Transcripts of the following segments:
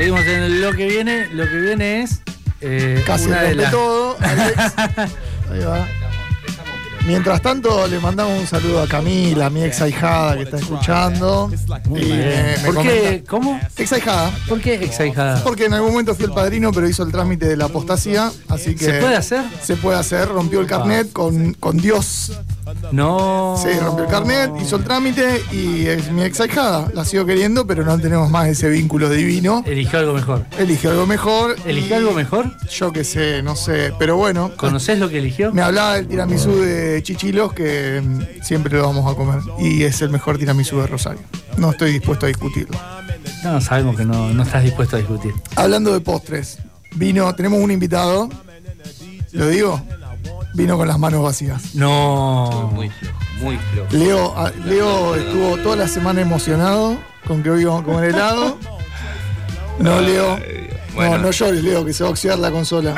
Seguimos en lo que viene. Lo que viene es. eh, Casi una de todo, Alex. Ahí va. Mientras tanto, le mandamos un saludo a Camila, mi ex ahijada que está escuchando. Muy bien. me ¿Por qué? ¿Cómo? Ex ahijada. ¿Por qué exahijada? Porque en algún momento fui el padrino, pero hizo el trámite de la apostasía, así que. ¿Se puede hacer? Se puede hacer, rompió el carnet con, con Dios. No. Sí, rompió el carnet, hizo el trámite y es mi ex ahijada. La sigo queriendo, pero no tenemos más ese vínculo divino. Eligió algo mejor. Eligió algo mejor. ¿Eligió algo mejor? Yo qué sé, no sé, pero bueno. ¿Conocés lo que eligió? Me hablaba del tiramisú de Chichilos que mm, siempre lo vamos a comer. Y es el mejor tiramisú de Rosario. No estoy dispuesto a discutirlo. No, sabemos que no, no estás dispuesto a discutir. Hablando de postres, vino, tenemos un invitado. ¿Lo digo? Vino con las manos vacías. No. Muy flojo, muy flojo. Leo, ah, Leo estuvo toda la semana emocionado con que hoy íbamos a comer helado. No, Leo. Bueno. No, no llores, Leo, que se va a oxidar la consola.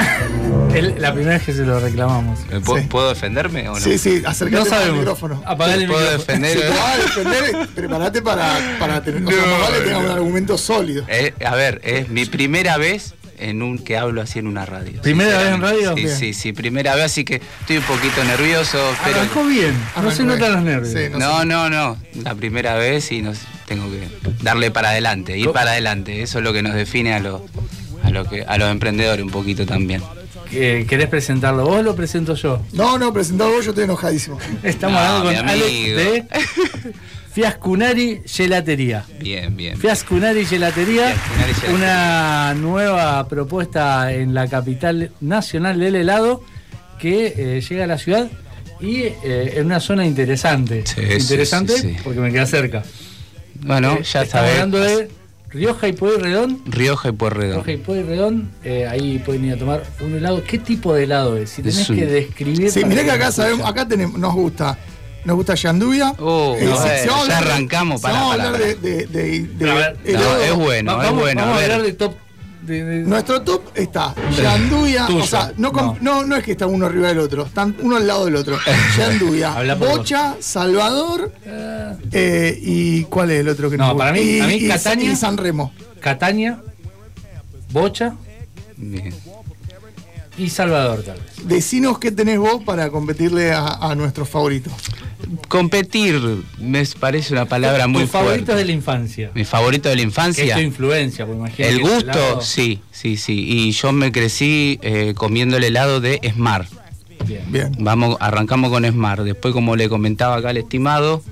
La primera vez que se lo reclamamos. ¿Me puedo, Sí. ¿Puedo defenderme o no? Sí, sí, acércate No al micrófono. Apagar el ¿Puedo micrófono. defender? Si te vas a defender, prepárate para, para tener. o sea, No, más vale tengas no. un argumento sólido. Eh, a ver, es mi primera vez en un que hablo así en una radio. ¿Primera vez en radio? Sí, Bien. sí, sí, primera vez, así que estoy un poquito nervioso, pero... Arrancó bien. No se notan los nervios. Sí, no No, sé. no, no, la primera vez y nos tengo que darle para adelante, ir para adelante, eso es lo que nos define a los a lo que a los emprendedores un poquito también. Eh, ¿Querés presentarlo vos o lo presento yo? No, no, presentado vos, yo estoy enojadísimo. Estamos No, hablando con Alex de Fiascunari Gelatería. Bien, bien. Fiascunari Gelatería, Fiascunari Gelatería. una nueva propuesta en la capital nacional del helado que eh, llega a la ciudad y eh, en una zona interesante. Sí, interesante sí, sí, sí. porque me queda cerca. Bueno, Eh, ya sabés. hablando de Rioja y Pueyrredón. Rioja y Pueyrredón. Rioja y Pueyrredón, eh, ahí pueden ir a tomar un helado. ¿Qué tipo de helado es? Si tenés Es un- que describir. Sí, mirá que acá sabemos, acá tenemos, nos gusta. Nos gusta Yanduvia. Oh, Eh, si- a ya arrancamos, para, vamos a hablar de, de, de- de Pero a ver, helado, No, es bueno, Va- es vamos, bueno. vamos a hablar de top. de- de- Nuestro top está Yanduvia, o sea, no, com- no. No, es que está uno arriba del otro, están uno al lado del otro. Yanduvia, Bocha, Salvador eh, y ¿cuál es el otro que No, nos para gusta? mí- y, a mí y- Catania. y San Remo. Catania, Bocha Bien. y Salvador, tal vez. Decinos qué tenés vos para competirle a, a nuestros favoritos. Competir me parece una palabra muy Tus favoritos fuerte. de la infancia. Mi favorito de la Que es infancia. tu influencia, porque imagínate El gusto, sí, sí, sí. Y yo me crecí eh, comiendo el helado de Smart. Bien. Bien. Vamos, arrancamos con Smart. Después, como le comentaba acá al estimado,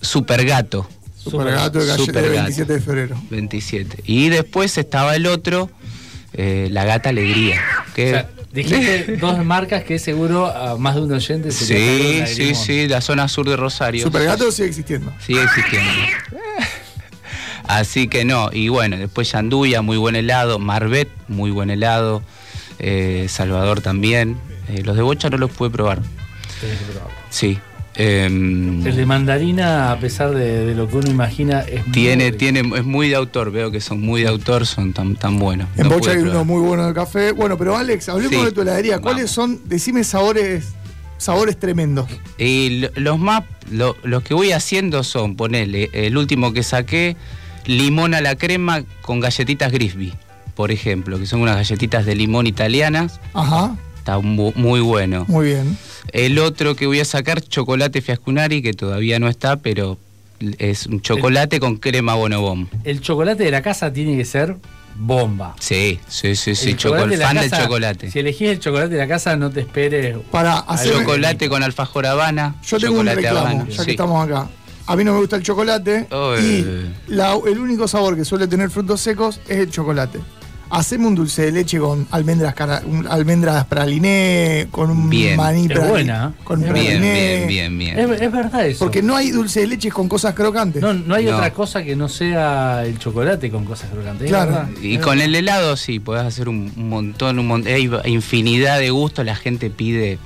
Super Gato, Super gato de Super del gato. 27 de febrero. 27. Y después estaba el otro, eh, la Gata Alegría. O Que, sea, dijiste dos marcas que seguro a más de un oyente se sí, sí, sí, la zona sur de Rosario. Super gato sigue existiendo. Sigue existiendo. Así que no, y bueno, después Yanduya, muy buen helado, Marbet, muy buen helado, eh, Salvador también. Eh, los de Bocha no los pude probar. Tenés que probarlo. Sí. Em, El de mandarina, a pesar de, de lo que uno imagina, es muy tiene, rico. tiene, es muy de autor, veo que son muy de autor, son tan, tan buenos. En No Bocha hay uno muy bueno de café. Bueno, pero Alex, hablemos Sí. de tu heladería. ¿Cuáles son? Decime sabores, sabores tremendos. Y lo- los más, lo- los que voy haciendo son, ponele, el último que saqué, limón a la crema con galletitas Grisby, por ejemplo, que son unas galletitas de limón italianas, Ajá, está mu- muy bueno. muy bien. El otro que voy a sacar, chocolate fiascunari, que todavía no está, pero es un chocolate con crema bonobón. El chocolate de la casa tiene que ser bomba. Sí, sí, sí, sí, El chocolate, de la fan del chocolate. Si elegís el chocolate de la casa, no te esperes. Para hacer. Chocolate con alfajor habana. Yo tengo un chocolate reclamo, habana, ya sí. que estamos acá. A mí no me gusta el chocolate Oh, y eh. la- el único sabor que suele tener frutos secos es el chocolate. Haceme un dulce de leche con almendras cara- un- almendras praliné, con un Bien. maní Es prali- buena, ¿eh? con Es Bien, praliné. bien, bien, bien. Es, es verdad eso. Porque no hay dulce de leche con cosas crocantes. no, no hay No. otra cosa que no sea el chocolate con cosas crocantes. es Claro. Y Es con verdad. el helado sí, podés hacer un, montón, un montón, hay infinidad de gustos, la gente pide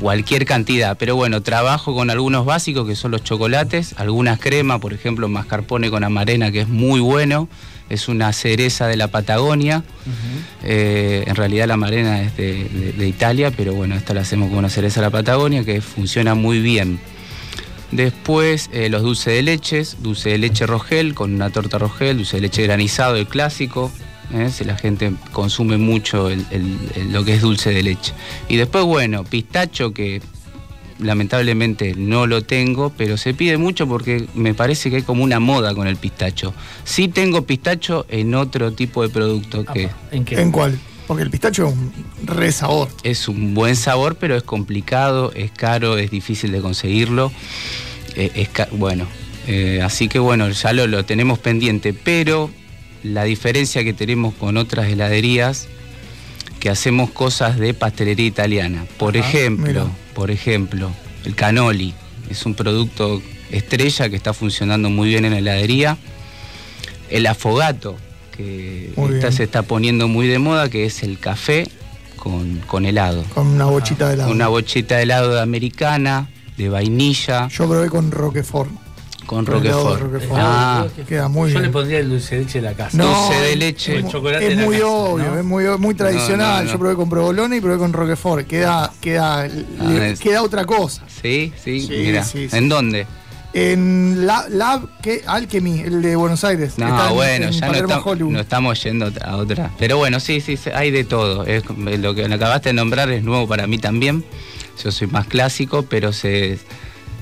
cualquier cantidad, pero bueno, trabajo con algunos básicos que son los chocolates, algunas cremas, por ejemplo, mascarpone con amarena que es muy bueno, es una cereza de la Patagonia, eh, en realidad la amarena es de, de- de Italia, pero bueno, esta la hacemos con una cereza de la Patagonia que funciona muy bien. Después eh, los dulces de leches, dulce de leche rogel con una torta rogel, dulce de leche granizado, el clásico. ¿Eh? Si la gente consume mucho el- el- el- lo que es dulce de leche. Y después, bueno, pistacho que lamentablemente no lo tengo, pero se pide mucho porque me parece que hay como una moda con el pistacho. Sí tengo pistacho en otro tipo de producto que ¿En qué? ¿En cuál? Porque el pistacho es un re sabor. es un buen sabor, pero es complicado, es caro, es difícil de conseguirlo. Eh, es ca- bueno, eh, así que bueno, ya lo, lo tenemos pendiente, pero la diferencia que tenemos con otras heladerías, que hacemos cosas de pastelería italiana. Por ejemplo, mira. por ejemplo, el canoli es un producto estrella que está funcionando muy bien en la heladería. El afogato, que bien. se está poniendo muy de moda, que es el café con, con helado. Con una bochita de helado. Una bochita de helado de americana, de vainilla, Yo probé con Roquefort. Con roquefort. Roquefort. Ah, Queda muy Yo bien. le pondría el dulce de leche de la casa. No. Dulce de leche. Es, El chocolate es de la muy casa, obvio, ¿no? es muy, muy tradicional. No, no, no. Yo probé con provolone y probé con Roquefort. Queda, queda, le- Ah, es- queda otra cosa. sí, sí, Sí, mira. sí, sí. ¿En dónde? En Lab, Lab que, Alchemy, el de Buenos Aires. No, Está bueno, en ya no, estamos yendo a otra. Pero bueno, sí, sí, hay de todo. Es, lo que acabaste de nombrar es nuevo para mí también. Yo soy más clásico, pero se,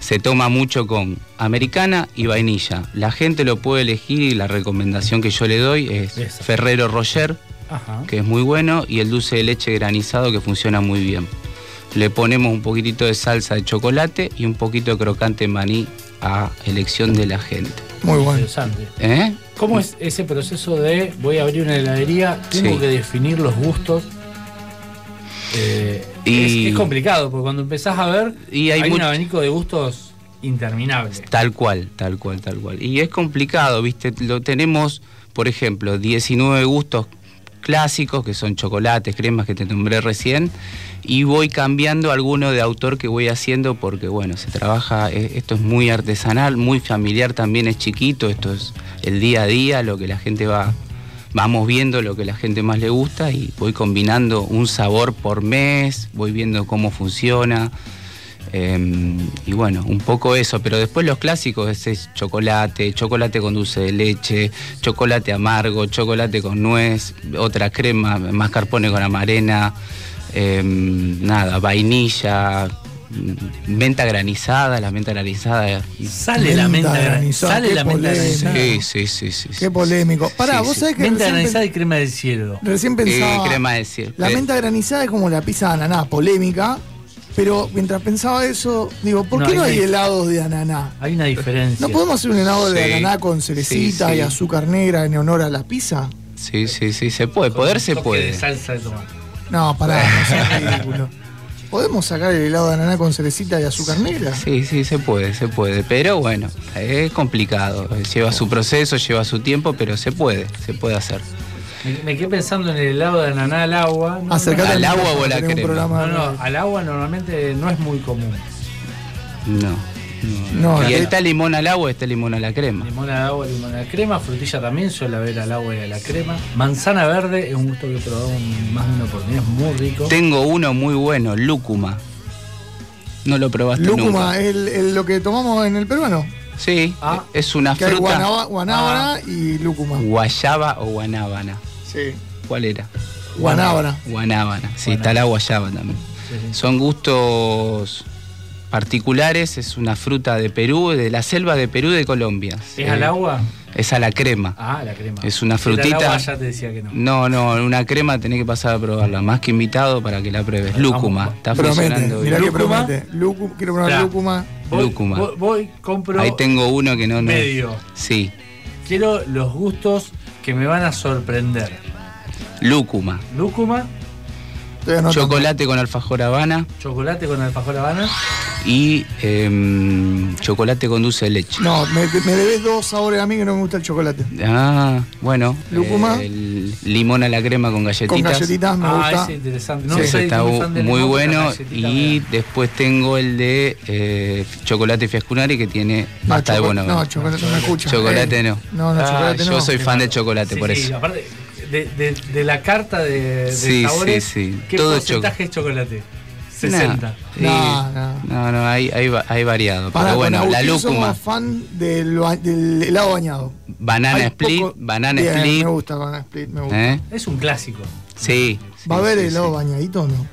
se toma mucho con americana y vainilla. La gente lo puede elegir y la recomendación que yo le doy es Esa. Ferrero Roger, Ajá. que es muy bueno, y el dulce de leche granizado que funciona muy bien. Le ponemos un poquitito de salsa de chocolate y un poquito de crocante maní a elección de la gente. Muy bueno. Interesante. ¿Eh? ¿Cómo es ese proceso de voy a abrir una heladería, tengo Sí. que definir los gustos? Eh, Y- es, es complicado, porque cuando empezás a ver, Y hay hay, un abanico de gustos interminable. Tal cual, tal cual, tal cual. Y es complicado, ¿viste? Lo tenemos, por ejemplo, 19 gustos clásicos, que son chocolates, cremas que te nombré recién, y voy cambiando alguno de autor que voy haciendo porque, bueno, se trabaja, eh, esto es muy artesanal, muy familiar también, es chiquito, esto es el día a día, lo que la gente va, vamos viendo lo que la gente más le gusta y voy combinando un sabor por mes, voy viendo cómo funciona. Eh, y bueno, un poco eso, pero después los clásicos es, es chocolate, chocolate con dulce de leche, chocolate amargo, chocolate con nuez, otra crema, mascarpone con amarena, eh, nada, vainilla, menta granizada, la menta granizada. Sale la Menta granizada, Sale qué la menta granizada. Sí, sí, sí. Qué polémico. Pará, Sí, vos sí. sabés que Menta granizada y crema del cielo. recién Eh, pensaba. crema de cielo. La menta granizada es como la pizza de ananá, polémica. Pero mientras pensaba eso, digo, ¿por No, qué hay no hay helados de ananá? Hay una diferencia. ¿No podemos hacer un helado de ananá con cerecita sí, sí. y azúcar negra en honor a la pizza? Sí, sí, sí, se puede, poder se puede. de salsa de tomate. No, pará, no seas ridículo. ¿Podemos sacar el helado de ananá con cerecita y azúcar negra? Sí, sí, se puede, se puede. Pero bueno, es complicado. Lleva su proceso, lleva su tiempo, pero se puede, se puede hacer. Me, me quedé pensando en el helado de ananá al agua. No, Acercate ¿Al agua o a la crema? no, no, al agua normalmente no es muy común. No. No, y que- está limón al agua, está limón a la crema. Limón al agua, limón a la crema, frutilla también suele haber al agua y a la crema. Manzana verde es un gusto que he probado más de una oportunidad, es muy rico. Tengo uno muy bueno, lúcuma. No lo probaste Lúcuma, nunca. es el, el- lo que tomamos en el peruano. Sí, Ah. es una Que hay fruta guanaba- guanábana y lúcuma. guayaba o guanábana. Sí. ¿Cuál era? Guanábana. Guanábana. Sí, Guanábana. está la guayaba también. Sí, sí. Son gustos particulares, es una fruta de Perú, de la selva de Perú y de Colombia. ¿Es Eh, al agua? Es a la crema. Ah, la crema. Es una al frutita. agua, ya te decía que no. No, no, una crema tenés que pasar a probarla. Más que invitado para que la pruebes. Lúcuma. Está Promete, funcionando mirá bien. que Lúcuma. promete. Lúcuma, quiero probar Claro. lúcuma. Voy, Lúcuma. voy, voy, compro. Ahí tengo uno que no, no. Medio. Sí, Quiero los gustos que me van a sorprender. lúcuma. Lúcuma. Chocolate con alfajor habana chocolate con alfajor habana. Y em, chocolate con dulce de leche. No, me, me debes dos sabores a mí que no me gusta el chocolate. Ah, bueno. Lúcuma. el limón a la crema con galletitas. Con galletitas me ah, gusta. ese es interesante. No Sí, soy está muy fan de bueno. Y después tengo el de eh, chocolate fiascunari que tiene No, pasta de bono. no, chocolate no me escucha. Chocolate Eh, no. No, no, Ah, chocolate no. Yo soy fan del chocolate, Sí, por sí, eso. aparte de, de- de la carta de, de Sí, sabores, sí, sí. ¿qué Todo porcentaje es chocolate? 60. Sí. No, no. No, no, hay, hay, va- hay variado. Para, pero bueno, la lúcuma, somos fan del, del helado bañado. banana Hay split, poco- banana Bien, split. Me gusta banana split, me gusta. ¿eh? Es un clásico. Sí. ¿Va a haber sí, helado sí. bañadito o no?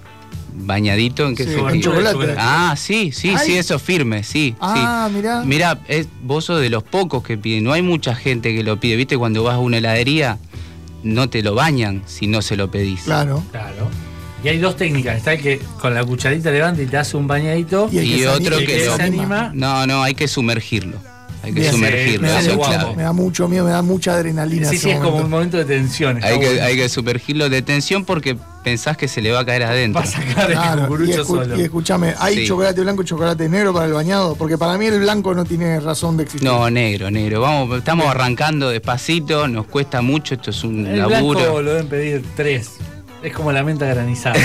¿Bañadito en qué Sí, sentido? con chocolate. chocolate. Ah, sí, sí, Ay. sí, eso firme, sí. Ah, sí. mirá. Mirá, es, vos sos de los pocos que piden. No hay mucha gente que lo pide. ¿Viste? Cuando vas a una heladería, no te lo bañan si no se lo pedís. Claro. Claro. Y hay dos técnicas. Está el que con la cucharita levanta y te hace un bañadito. Y Y que otro anima- que lo- se anima. No, no, hay que sumergirlo. Hay que Bien, sumergirlo, Me da, eso es guapo. clave. me da mucho miedo, me da mucha adrenalina. Sí, sí, es como un momento de tensión. Hay que, hay que sumergirlo de tensión porque pensás que se le va a caer adentro. Va a sacar el Claro, y, cucurucho escu- solo. y escúchame, ¿hay Sí. chocolate blanco y chocolate negro para el bañado? Porque para mí el blanco no tiene razón de existir. No, negro, negro. Vamos, estamos arrancando despacito, nos cuesta mucho, esto es un El laburo. blanco lo deben pedir tres. Es como la menta granizada.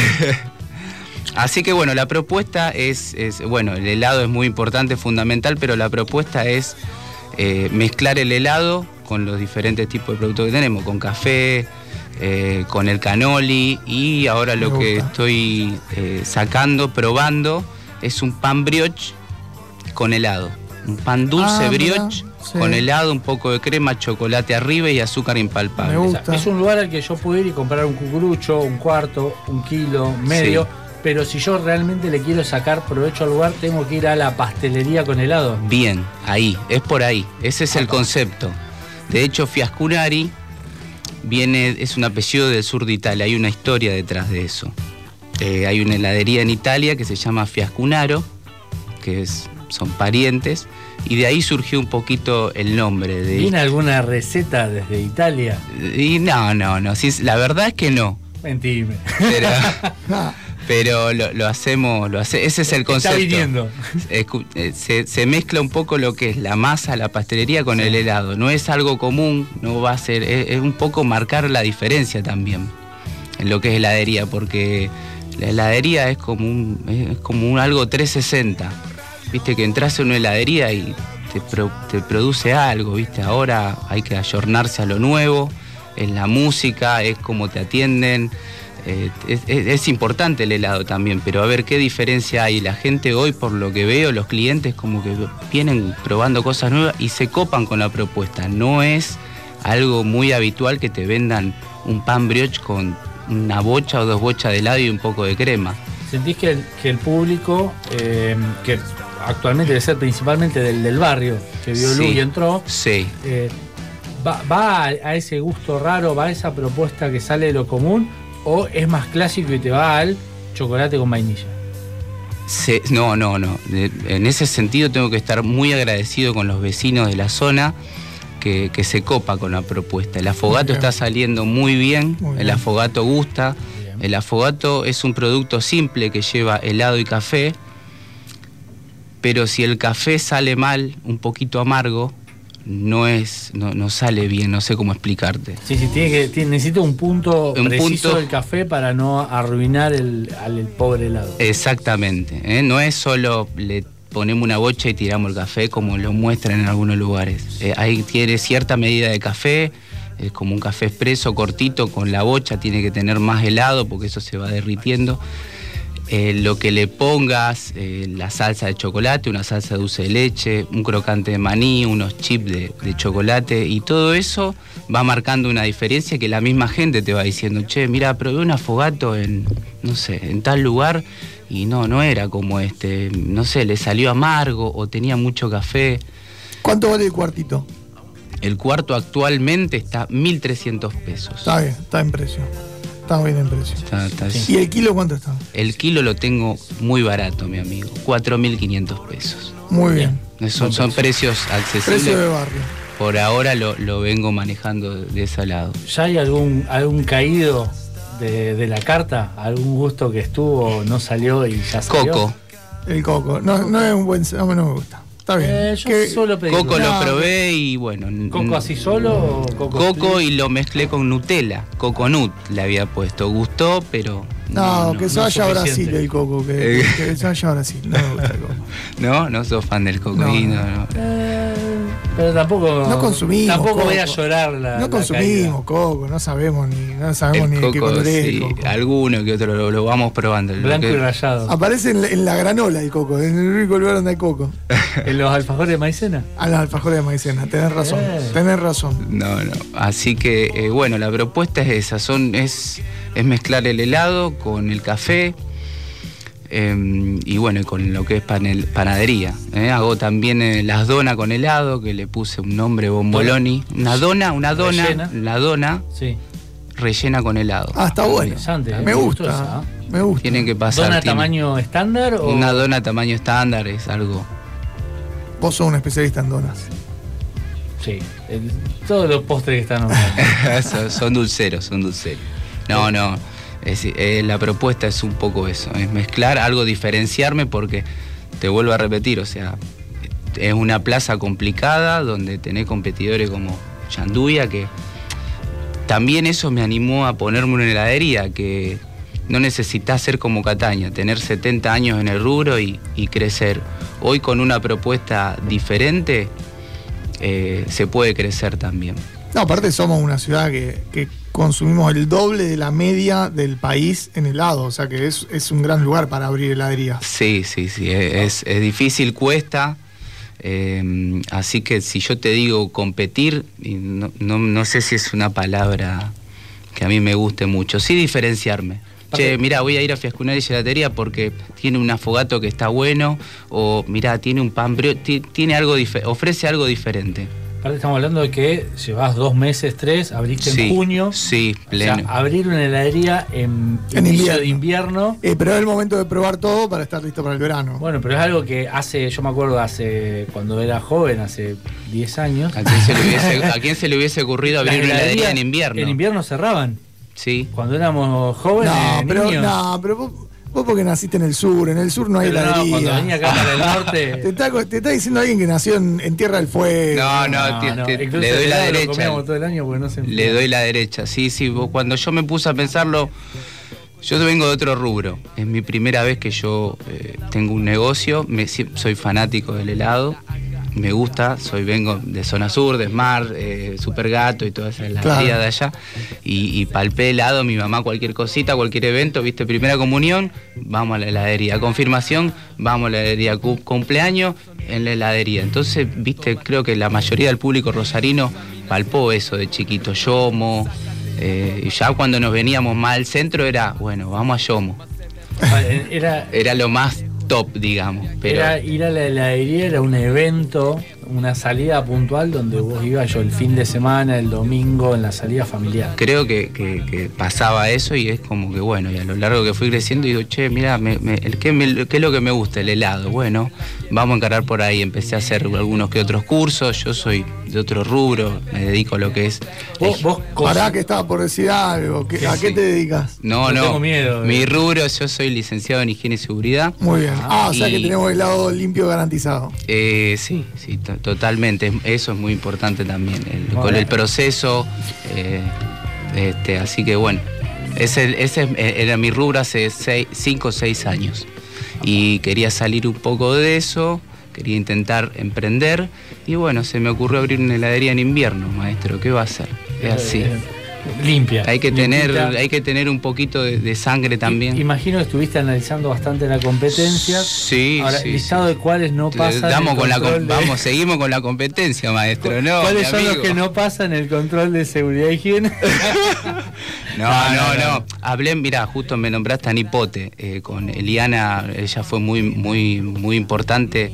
Así que bueno, la propuesta es, es- bueno, el helado es muy importante, fundamental, pero la propuesta es eh, mezclar el helado con los diferentes tipos de productos que tenemos, con café, eh, con el canoli y ahora lo que estoy eh, sacando, probando, es un pan brioche con helado. Un pan dulce Ah, brioche sí. con helado, un poco de crema, chocolate arriba y azúcar Me impalpable. gusta. O sea, es un lugar al que yo puedo ir y comprar un cucurucho, un cuarto, un kilo, medio. Sí. Pero si yo realmente le quiero sacar provecho al lugar, tengo que ir a la pastelería con helado. Bien, ahí, es por ahí. Ese es el concepto. De hecho, Fiascunari viene, es un apellido del sur de Italia, hay una historia detrás de eso. Eh, hay una heladería en Italia que se llama Fiascunaro, que es- son parientes, y de ahí surgió un poquito el nombre de ¿Viene alguna receta desde Italia? Y no, no, no, sí, la verdad es que no. Mentime. Pero, pero lo, lo hacemos, lo hace, ese es el concepto. Está viniendo. Eh, se, se mezcla un poco lo que es la masa, la pastelería con el helado. No es algo común, no va a ser, es, es un poco marcar la diferencia también en lo que es heladería, porque la heladería es como un, es como un algo 360. Viste que entras en una heladería y te, pro- te produce algo, viste. Ahora hay que ayornarse a lo nuevo, es la música, es cómo te atienden. Eh, es, importante el helado también, pero a ver qué diferencia hay. La gente hoy, por lo que veo, los clientes como que vienen probando cosas nuevas y se copan con la propuesta. No es algo muy habitual que te vendan un pan brioche con una bocha o dos bochas de helado y un poco de crema. ¿Sentís que el, que el público, eh, actualmente debe ser principalmente del, del barrio, que vio luz Sí. y entró, Sí, eh, va, va a, a ese gusto raro, va a esa propuesta que sale de lo común, o es más clásico y te va al chocolate con vainilla? Se- no, no, no. En ese sentido tengo que estar muy agradecido con los vecinos de la zona que, que se copa con la propuesta. El afogato está saliendo muy bien, Muy el afogato gusta. Bien. El afogato es un producto simple que lleva helado y café, pero si el café sale mal, un poquito amargo, no es, no, no sale bien, no sé cómo explicarte. Sí, sí, tiene que, tiene- necesita un punto Un preciso punto- del café para no arruinar el, al el pobre helado. Exactamente, ¿eh? no es solo le ponemos una bocha y tiramos el café como lo muestran en algunos lugares. Eh, ahí tiene cierta medida de café, es como un café expreso cortito con la bocha, tiene que tener más helado porque eso se va derritiendo. Eh, lo que le pongas, eh, la salsa de chocolate, una salsa dulce de leche, un crocante de maní, unos chips de, de chocolate y todo eso va marcando una diferencia que la misma gente te va diciendo, che, mira, probé un afogato en, no sé, en tal lugar y no, no era como este, no sé, le salió amargo o tenía mucho café. ¿Cuánto vale el cuartito? El cuarto actualmente está 1.300 pesos. Está bien, está en precio. Está bien en precio. Está- está- ¿Y el kilo cuánto está? El kilo lo tengo muy barato, mi amigo, 4.500 pesos. Muy bien. Son, son precios accesibles. Precio de barrio. Por ahora lo, lo vengo manejando de ese lado. ¿Ya hay algún, algún caído de, de la carta? ¿Algún gusto que estuvo, no salió y ya salió? Coco. El coco. No, no es un buen. No, no me gusta. Está bien. Eh, yo ¿Qué- suelo pedir. Coco No, lo probé y bueno. ¿Coco así solo o coco? Coco split? y lo mezclé con Nutella. Coconut le había puesto. Gustó, pero. No, que se no vaya a Brasil el coco. Que, Eh. que se vaya a Brasil. No me gusta el coco. No, no sos fan del coco. No. y no, no. Eh, Pero tampoco. No consumimos Tampoco voy a coco. llorar la. no la consumimos coco, no sabemos ni, no sabemos El ni qué coco, color es el sí, coco. alguno que otro lo, lo vamos probando. Blanco que- y rayado. Aparece en la, en la granola el coco, en el único lugar donde hay coco. En los alfajores de maicena. A las alfajores de maicena, tenés razón, Eh. tenés razón. No, no. Así que, eh, bueno, la propuesta es esa, son, es, es mezclar el helado con el café eh, y bueno, y con lo que es panel- panadería. ¿eh? Hago también eh, las donas con helado, que le puse un nombre bomboloni. Una dona, una dona, Rellena. la dona Sí. rellena con helado. Ah, está bueno. Interesante, eh, Me gusta, esa, me gusta. Tienen que pasar. ¿Dona tiene- tamaño estándar o.? Una dona tamaño estándar es algo. Vos sos un especialista en donas. Sí. el- todos los postres que están nombrando. son, son dulceros, son dulceros. No, no. es- eh, la propuesta es un poco eso, es mezclar algo, diferenciarme porque te vuelvo a repetir, o sea, es una plaza complicada donde tenés competidores como Yanduya que también eso me animó a ponerme una heladería que no necesitas ser como Cataña, tener 70 años en el rubro y, y crecer. Hoy con una propuesta diferente eh, se puede crecer también. No, aparte somos una ciudad que, que consumimos el doble de la media del país en helado, o sea que es, es un gran lugar para abrir heladerías. Sí, sí, sí, es, es difícil, cuesta. eh, así que si yo te digo competir, y no, no- no sé si es una palabra que a mí me guste mucho, sí diferenciarme. Che, mira, voy a ir a Fiascunar y Gelatería porque tiene un afogato que está bueno, o mira, tiene un pan tiene algo ofrece algo diferente. Aparte estamos hablando de que llevas dos meses, tres, abriste Sí, en junio. sí, O sea, pleno. abrir una heladería en, En invierno. de invierno. Eh, pero es el momento de probar todo para estar listo para el verano. Bueno, pero es algo que hace, yo me acuerdo hace, cuando era joven, hace 10 años. ¿A quién se le hubiese, a quién se le hubiese ocurrido abrir una heladería en invierno? En invierno cerraban. Sí. Cuando éramos jóvenes, no, pero, niños. no, pero vos, vos porque naciste en el sur, en el sur no hay Pero no, heladería. cuando venía acá para el Te norte. está, te está diciendo alguien que nació en, en Tierra del Fuego. No, no, te- te- le doy la derecha. comíamos todo el año porque no se Le doy la derecha, sí, sí. vos- Cuando yo me puse a pensarlo, yo vengo de otro rubro. Es mi primera vez que yo eh, tengo un negocio. Me, soy fanático del helado. Me gusta, soy vengo de zona sur, de Smart, eh, Super Gato y toda esa heladería Claro. de allá. Y, y palpé helado, mi mamá cualquier cosita, cualquier evento, viste, primera comunión, vamos a la heladería. Confirmación, vamos a la heladería. Cu- Cumpleaños, en la heladería. Entonces, viste, creo que la mayoría del público rosarino palpó eso de chiquito, Yomo. eh, y ya cuando nos veníamos más al centro era, bueno, vamos a Yomo. Era, Era lo más top, digamos. Pero era ir a la heladería, era un evento, una salida puntual donde vos ibas yo el fin de semana, el domingo, en la salida familiar. creo que, que- que pasaba eso y es como que bueno, y a lo largo que fui creciendo digo, che, mira, me, me- el, ¿qué, me- qué es lo que me gusta? El helado. Bueno, vamos a encarar por ahí. Empecé a hacer algunos que otros cursos, yo soy de otro rubro, me dedico a lo que es... Vos, vos Pará que estaba por decir algo. ¿qué- Sí, ¿A qué sí. te dedicas? No, No no. tengo miedo, eh. Mi rubro, yo soy licenciado en higiene y seguridad. Muy bien. Ah, o sea que tenemos el lado limpio garantizado. Eh, sí, sí, to- totalmente. Eso es muy importante también. el- con el proceso. eh, este, así que bueno, ese, ese es- era mi rubro hace 5 o 6 años. Y quería salir un poco de eso, quería intentar emprender. Y bueno, se me ocurrió abrir una heladería en invierno, maestro. ¿Qué va a hacer? Es así. Limpia. Hay que tener, hay que tener un poquito de, de sangre también. I- Imagino que estuviste analizando bastante la competencia. Sí, Ahora, sí, listado sí. de cuáles no pasan. damos con la de- Vamos, seguimos con la competencia, maestro. No, ¿Cuáles son los que no pasan el control de seguridad y higiene? No, No, no, no, no. Hablé, mira, justo me nombraste a Nipote, eh, con Eliana, ella fue muy, muy, muy importante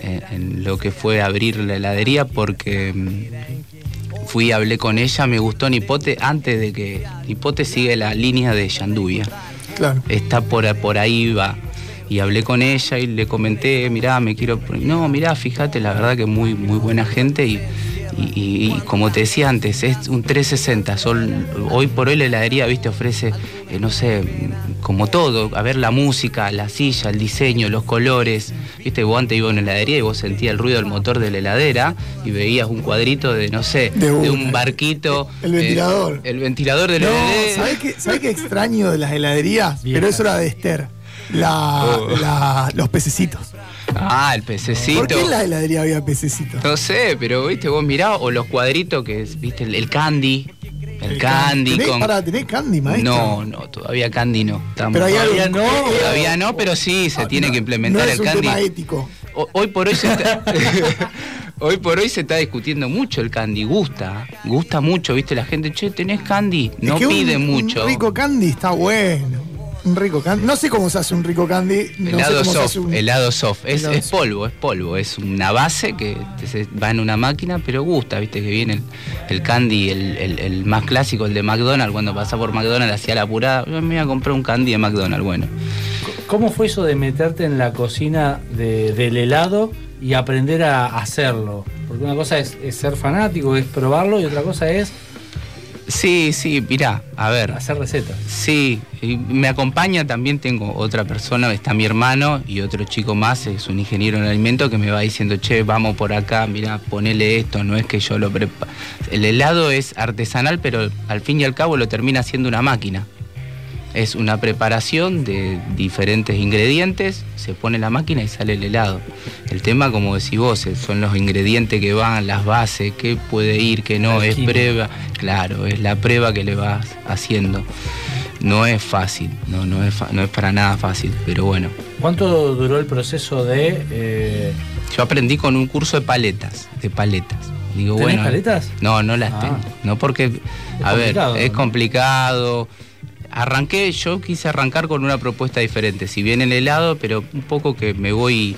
eh, en lo que fue abrir la heladería porque mm, fui, hablé con ella, me gustó Nipote antes de que Nipote sigue la línea de Yanduvia. Claro. Está por, por ahí va. Y hablé con ella y le comenté, mirá, me quiero... poner-". No, mirá, fíjate, la verdad que muy, muy buena gente y, y- y- y como te decía antes, es un 360. Son, hoy por hoy la heladería, viste, ofrece, eh, no sé, como todo, a ver la música, la silla, el diseño, los colores. Viste, vos antes ibas a una heladería y vos sentías el ruido del motor de la heladera y veías un cuadrito de, no sé, De un barquito. El eh, ventilador. el ventilador de la No, heladera. ¿sabés qué, ¿sabés qué extraño de las heladerías? Pero eso era de Esther. La- Oh. la- los pececitos. Ah, el pececito. ¿Por qué en la heladería había pececitos? No sé, pero viste, vos mirá, o los cuadritos que es, viste, el, el candy. El, candy ¿Tenés, con. ¿tenés candy, maestro? no, no, todavía candy no. Estamos- Pero Todavía no. Todavía no, pero sí, se Ah, tiene no, que implementar no el es un candy. tema ético. O- Hoy por hoy se está, hoy por hoy se está discutiendo mucho el candy, gusta, gusta mucho, viste, la gente, che, tenés candy, no Es que un- pide mucho. Un rico candy está bueno. Un rico candy. No sé cómo se hace un rico candy. No helado sé cómo se soft, hace un. helado soft, es, helado es soft. polvo, es polvo, es una base que va en una máquina, pero gusta, viste, que viene el, el candy, el, el- el más clásico, el de McDonald's, cuando pasa por McDonald's hacía la apurada, "Yo me voy a comprar un candy de McDonald's, bueno. ¿Cómo fue eso de meterte en la cocina de- del helado y aprender a hacerlo? Porque una cosa es, es ser fanático, es probarlo, y otra cosa es Sí, sí, mirá, a ver, hacer recetas. Sí, y me acompaña también, tengo otra persona, está mi hermano y otro chico más, es un ingeniero en alimento que me va diciendo, che, vamos por acá, mira, ponele esto, no es que yo lo preparo. El helado es artesanal, pero al fin y al cabo lo termina haciendo una máquina. Es una preparación de diferentes ingredientes, se pone en la máquina y sale el helado. El tema, como decís vos, son los ingredientes que van, las bases, qué puede ir, qué no, es prueba. Claro, es la prueba que le vas haciendo. No es fácil, no, no, es, no es para nada fácil, pero bueno. ¿Cuánto duró el proceso de... eh, Yo aprendí con un curso de paletas, de paletas. Digo, ¿Tenés bueno, paletas? No, no las Ah. tengo. No porque, a ver, es complicado. Arranqué, yo quise arrancar con una propuesta diferente. Si bien el helado, pero un poco que me voy.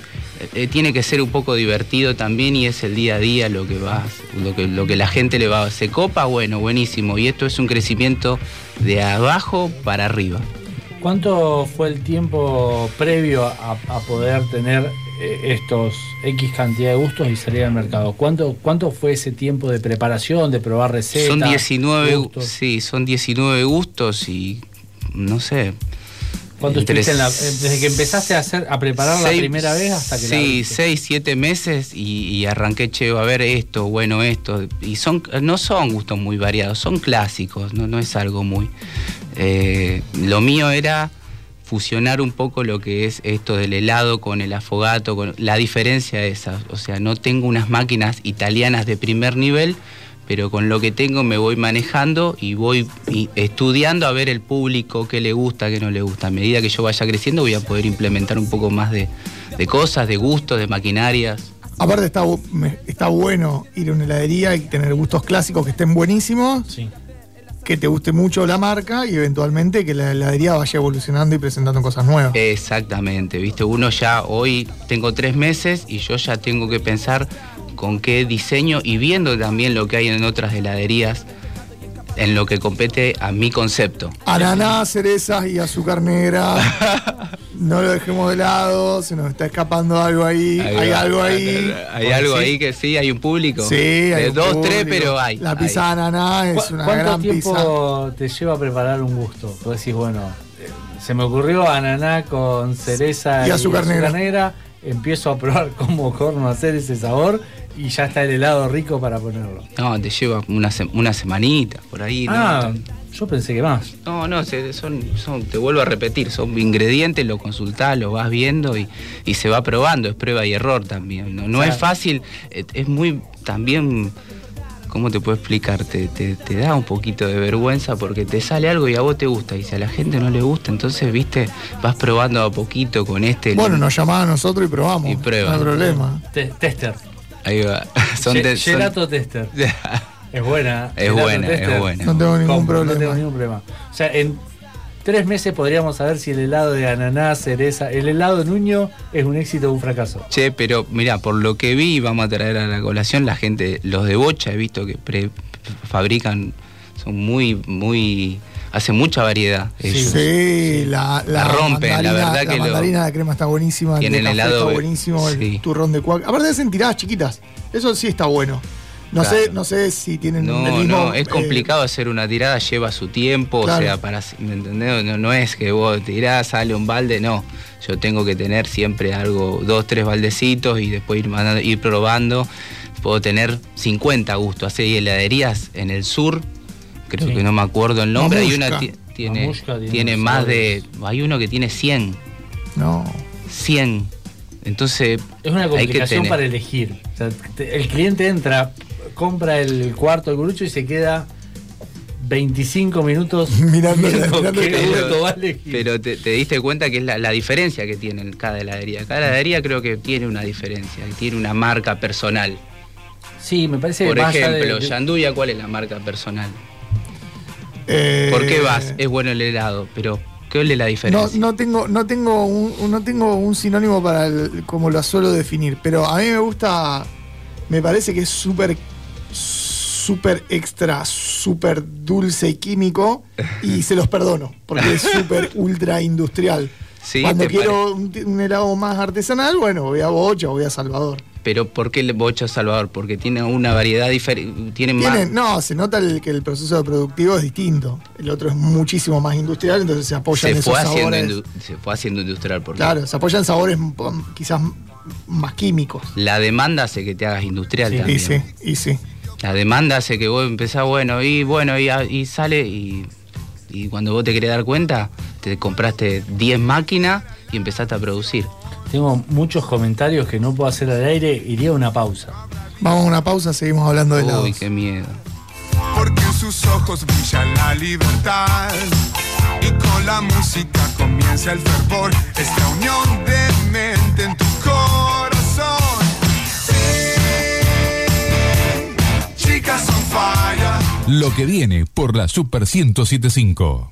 eh, tiene que ser un poco divertido también y es el día a día lo que va, lo que, lo que la gente le va. Se copa, bueno, buenísimo. Y esto es un crecimiento de abajo para arriba. ¿Cuánto fue el tiempo previo a, a poder tener eh, estos X cantidad de gustos y salir al mercado? ¿Cuánto, ¿Cuánto fue ese tiempo de preparación, de probar recetas? Son 19, gustos? sí, son 19 gustos y no sé. ¿Cuánto entre estuviste en la- desde que empezaste a hacer a preparar la seis- primera vez hasta que Sí? 6, 7 meses y, y arranqué, che, a ver esto, bueno, esto. Y son no son gustos muy variados, son clásicos, no, no es algo muy. eh, lo mío era fusionar un poco lo que es esto del helado con el afogato, con la diferencia esa. O sea, no tengo unas máquinas italianas de primer nivel, pero con lo que tengo me voy manejando y voy estudiando a ver el público qué le gusta, qué no le gusta. A medida que yo vaya creciendo voy a poder implementar un poco más de, de cosas, de gustos, de maquinarias. Aparte está, está bueno ir a una heladería y tener gustos clásicos que estén buenísimos, Sí. que te guste mucho la marca y eventualmente que la heladería vaya evolucionando y presentando cosas nuevas. Exactamente, viste, uno ya hoy tengo tres meses y yo ya tengo que pensar con qué diseño y viendo también lo que hay en otras heladerías en lo que compete a mi concepto. Ananá, cerezas y azúcar negra. no lo dejemos de lado, se nos está escapando algo ahí. hay algo ahí. Hay algo ahí que sí, hay un público. Sí, hay de un dos, público. tres, pero hay. La hay. pizza de ananá es ¿Cu- una ¿Cuánto gran pizza. tiempo te lleva a preparar un gusto? Vos decís, bueno, eh, se me ocurrió ananá con cereza Y azúcar negra. negra, empiezo a probar cómo corno hacer ese sabor y ya está el helado rico para ponerlo. No, te lleva una, se- una semanita por ahí. ¿no? Ah, yo pensé que más. No, no, se- son, son, te vuelvo a repetir, son ingredientes, lo consultás, lo vas viendo y, y se va probando, es prueba y error también. No, no Claro. es fácil, es muy también, ¿cómo te puedo explicar? Te, te- te da un poquito de vergüenza porque te sale algo y a vos te gusta y si a la gente no le gusta, entonces, viste, vas probando a poquito con este. Bueno, nos llamaba a nosotros y probamos. Y prueba. No hay problema. Te- tester. Ahí va. Son Ge- de- son- Gelato tester. Es buena. Es Gelato buena, es buena. No tengo ningún Compro, problema. No tengo ningún problema. O sea, en tres meses podríamos saber si el helado de ananá, cereza, el helado de nuño es un éxito o un fracaso. Che, pero mira, por lo que vi, vamos a traer a la colación la gente, los de Bocha, he visto que pre- fabrican, son muy, muy, hacen mucha variedad. ellos. Sí, la, La rompen, la verdad que lo- mandarina, la crema está buenísima, el café helado está de- buenísimo, el turrón de cuac. Aparte hacen tiradas chiquitas, eso sí está bueno. No Claro. sé, no sé si tienen No, el mismo, no, es eh, complicado hacer una tirada, lleva su tiempo, Claro. o sea, para, ¿me entendés? No, no es que vos tirás, sale un balde, no. Yo tengo que tener siempre algo, dos, tres baldecitos y después ir, mandando- ir probando. Puedo tener 50 gustos. Hay heladerías en el sur, creo Sí. que no me acuerdo el nombre. Hay una tiene, tiene más de. Hay uno que tiene 100. No. 100. Entonces, Es una complicación para elegir. O sea, te- el cliente entra, compra el cuarto del grucho y se queda 25 minutos Mirando mirando qué el gusto pero, va a elegir. pero te, te diste cuenta que es la, la diferencia que tiene en cada heladería. Cada heladería creo que tiene una diferencia, y tiene una marca personal. sí, me parece Por ejemplo, de- Yanduya, ¿cuál es la marca personal? Eh, ¿Por qué vas? Es bueno el helado, pero ¿qué es la No, diferencia? no tengo, no tengo un, no tengo un sinónimo para el- como lo suelo definir, pero a mí me gusta, me parece que es súper, súper extra, súper dulce y químico y se los perdono, porque es súper ultra industrial. Sí, Cuando quiero un, un helado más artesanal, bueno, voy a Bocha o voy a Salvador. Pero ¿por qué el Bocha Salvador? Porque tiene una variedad diferente, tiene más... No, se nota el- que el proceso productivo es distinto. El otro es muchísimo más industrial, entonces se apoyan se esos fue, haciendo sabores. se fue haciendo industrial porque Claro, se apoyan sabores quizás más químicos. la demanda hace que te hagas industrial Sí. también. Y sí, y sí. La demanda hace que vos empezás, bueno, y bueno, y, y sale, y, y cuando vos te querés dar cuenta, te compraste 10 máquinas y empezaste a producir. Tengo muchos comentarios que no puedo hacer al aire, iría a una pausa. Vamos a una pausa, seguimos hablando de Uy, helados. qué miedo. porque en sus ojos brilla la libertad. Y con la música comienza el fervor, esta unión de mente en tu corazón. Sí, chicas on fire. Lo que viene por la Super 1075.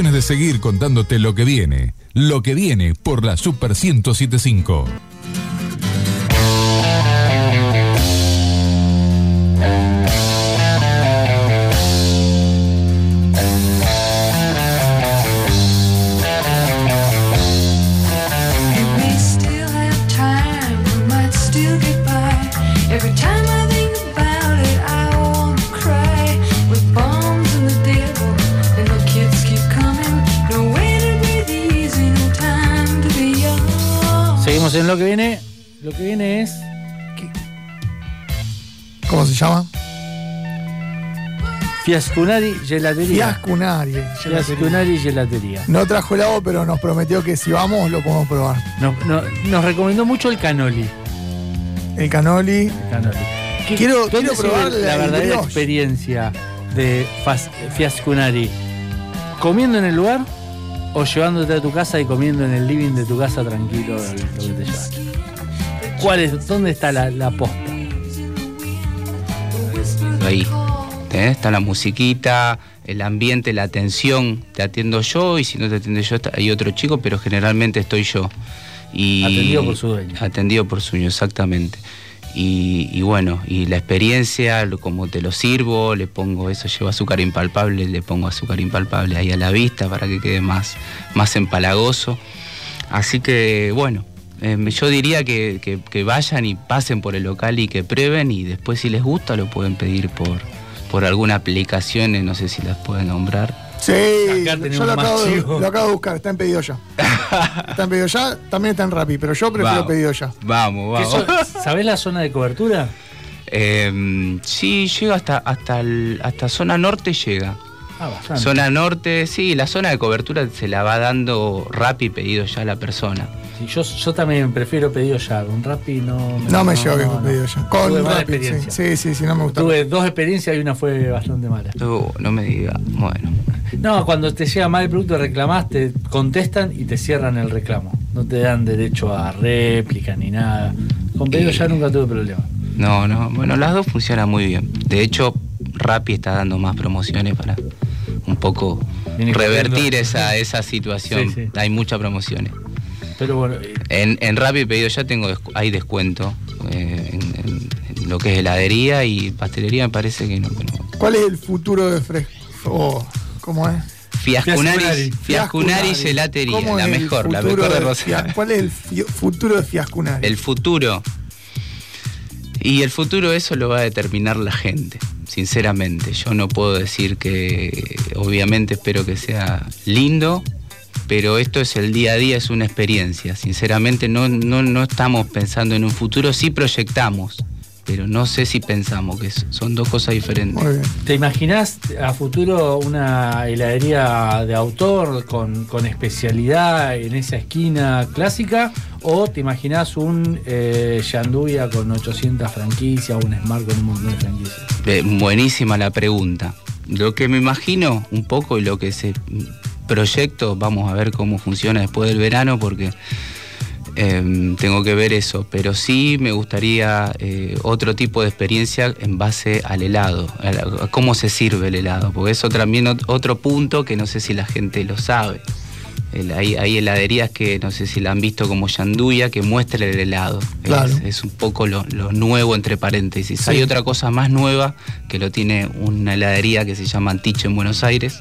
De seguir contándote lo que viene. Lo que viene por la Super 1075. Lo que viene. Lo que viene es. ¿Cómo se llama? Fiascunari Gelatería. Fiascunari. Fiascunari Gelatería. No trajo helado, pero nos prometió que si vamos lo podemos probar. Nos, no- nos recomendó mucho el canoli. El canoli. El canoli. ¿Qué- Quiero- quiero probar la- verdadera brioche. experiencia de Fiascunari. ¿Comiendo en el lugar o llevándote a tu casa y comiendo en el living de tu casa tranquilo lo que te llevaste? ¿Cuál es, ¿Dónde está la, la posta? Ahí. ¿tenés? Está la musiquita, el ambiente, la atención. Te atiendo yo y si no te atiende yo, hay otro chico, pero generalmente estoy yo. Y, Atendido por su dueño. Atendido por su dueño, exactamente. Y, y bueno, y la experiencia, como te lo sirvo, le pongo eso, llevo azúcar impalpable, le pongo azúcar impalpable ahí a la vista para que quede más, más empalagoso. Así que bueno, eh, yo diría que, que- vayan y pasen por el local y que prueben y después si les gusta lo pueden pedir por, por alguna aplicación, no sé si las pueden nombrar. Sí, Acá yo lo acabo, de, lo acabo de buscar, está en pedido ya. Está en pedido ya, también está en Rappi, pero yo prefiero Vamos. pedido ya. Vamos, ¿Qué vamos. ¿Sabés la zona de cobertura? Eh, sí, llega hasta, hasta, el- hasta zona norte llega. Ah, bastante. Zona norte, sí, la zona de cobertura se la va dando rápido pedido ya a la persona. Sí, yo, yo también prefiero pedido ya. Un Rappi no. No me llevo bien con no. pedido ya. Tuve Con mala Rappi, sí. experiencia. sí, sí, sí, no me gusta. Tuve dos experiencias y una fue bastante mala. Uh, no me diga, bueno. No, cuando te llega mal el producto reclamás, te contestan y te cierran el reclamo. No te dan derecho a réplica ni nada. Con pedido ya nunca tuve problema. No, no, bueno, las dos funcionan muy bien. De hecho, Rappi está dando más promociones para un poco Viene revertir esa, esa situación. Sí, sí. Hay muchas promociones. Pero bueno, eh, En, en Rappi pedido ya tengo hay descuento eh, en, en- en lo que es heladería y pastelería me parece que no. pero- ¿Cuál es el futuro de Fresco? Oh, ¿Cómo es? Fiascunari. Fiascunari, Fiascunari Gelatería, ¿Cómo la mejor, la mejor de Rosario. ¿Cuál es el futuro de Fiascunari? El futuro. Y el futuro eso lo va a determinar la gente, sinceramente. Yo no puedo decir que, obviamente espero que sea lindo, pero esto es el día a día, es una experiencia. Sinceramente no, no, no estamos pensando en un futuro, sí proyectamos, pero no sé si pensamos, que son dos cosas diferentes. Muy bien. ¿te imaginás a futuro una heladería de autor con, con especialidad en esa esquina clásica? ¿O te imaginás un eh, Yanduya con 800 franquicias o un Smart con un montón de franquicias? Eh, buenísima la pregunta. Lo que me imagino un poco y lo que se proyecto, vamos a ver cómo funciona después del verano porque eh, tengo que ver eso, pero sí me gustaría eh, otro tipo de experiencia en base al helado, a, la- a cómo se sirve el helado, porque eso también ot- otro punto que no sé si la gente lo sabe. El- hay, hay heladerías que no sé si la han visto como Yanduya que muestra el helado. Claro. Es, es un poco lo, lo nuevo entre paréntesis. Sí. Hay otra cosa más nueva que lo tiene una heladería que se llama Antiche en Buenos Aires,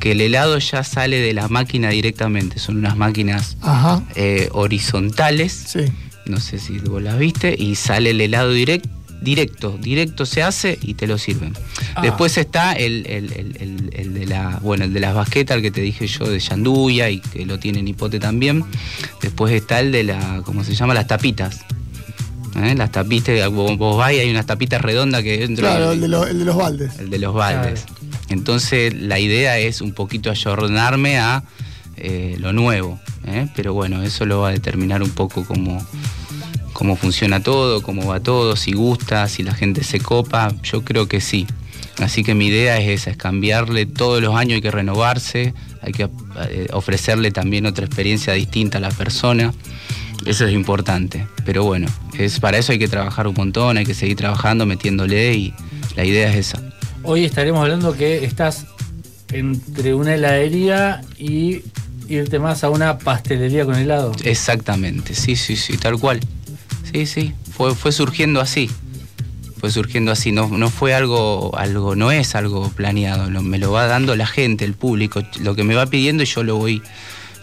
que el helado ya sale de la máquina directamente. Son unas máquinas Ajá. eh, horizontales, Sí. no sé si vos las viste, y sale el helado direct- directo, directo se hace y te lo sirven. Ah. Después está el, el- el- el- el de la, bueno, el de las basquetas, el que te dije yo de Yanduya y que lo tiene Nipote también. Después está el de la, ¿cómo se llama? Las tapitas. ¿Eh? Las tapitas, vos, vos vas y hay unas tapitas redondas que dentro Claro, del- el de, lo- el de los baldes. el de los baldes. Entonces la idea es un poquito ayornarme a eh, lo nuevo, ¿eh? pero bueno, eso lo va a determinar un poco cómo, cómo funciona todo, cómo va todo, si gusta, si la gente se copa, yo creo que sí. Así que mi idea es esa, es cambiarle todos los años, hay que renovarse, hay que eh, ofrecerle también otra experiencia distinta a la persona. Eso es importante. Pero bueno, es, para eso hay que trabajar un montón, hay que seguir trabajando, metiéndole y la idea es esa. Hoy estaremos hablando que estás entre una heladería y irte más a una pastelería con helado. Exactamente, sí, sí, sí, tal cual. Sí, sí, fue, fue surgiendo así. Fue surgiendo así, no, no fue algo, algo, no es algo planeado, me lo va dando la gente, el público, lo que me va pidiendo y yo lo voy,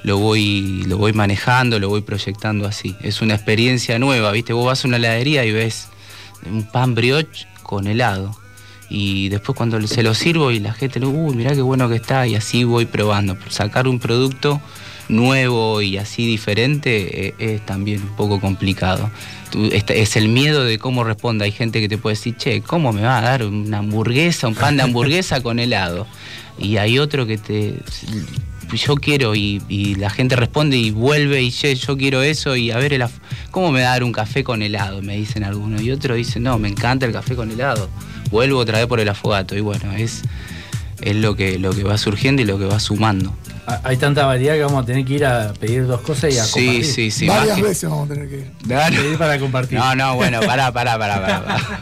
lo voy, lo voy manejando, lo voy proyectando así. Es una experiencia nueva, viste, vos vas a una heladería y ves un pan brioche con helado. Y después cuando se lo sirvo y la gente, uy, mirá qué bueno que está, y así voy probando. Sacar un producto nuevo y así diferente, eh, es también un poco complicado. Tú- es el miedo de cómo responde. Hay gente que te puede decir, che, ¿cómo me va a dar una hamburguesa, un pan de hamburguesa con helado? Y hay otro que te yo quiero y, y la gente responde y vuelve y "Che, yo quiero eso y a ver el cómo me va a dar un café con helado me dicen algunos y otro dice no me encanta el café con helado vuelvo otra vez por el afogato y bueno es es lo que lo que va surgiendo y lo que va sumando Ah, Hay tanta variedad que vamos a tener que ir a pedir dos cosas y a sí compartir. sí sí Varias que- veces vamos a tener que ir. Claro. Pedir para compartir. No, no, bueno, pará, pará, pará, pará. pará.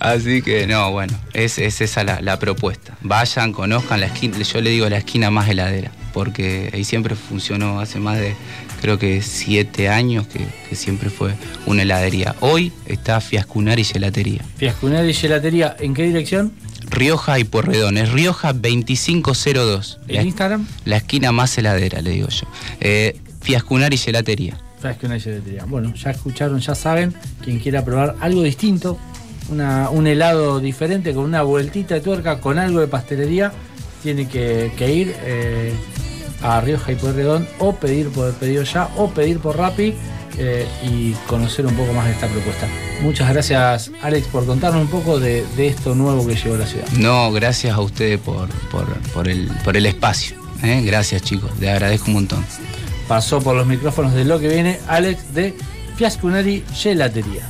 Así que no, bueno, es, es esa la, la propuesta. Vayan, conozcan la esquina, yo le digo la esquina más heladera, porque ahí siempre funcionó hace más de, creo que siete años que, que siempre fue una heladería. Hoy está Fiascunar y Gelatería. Fiascunel y gelatería, ¿en qué dirección? Rioja y Porredón, es Rioja 2502. ¿En La, Instagram? la esquina más heladera, le digo yo. Eh, Fiascunar y Gelatería. Fiascunel y gelatería. Bueno, ya escucharon, ya saben, quien quiera probar algo distinto, una- un helado diferente, con una vueltita de tuerca, con algo de pastelería, tiene que, que ir eh, a Rioja y Pueyrredón o pedir por pedido ya o pedir por Rappi eh, y conocer un poco más de esta propuesta. Muchas gracias Alex por contarnos un poco de, de esto nuevo que llegó a la ciudad. No, gracias a ustedes por, por, por el, por el espacio. ¿eh? Gracias chicos, les agradezco un montón. Pasó por los micrófonos de lo que viene Alex de Fiascunari Gelatería.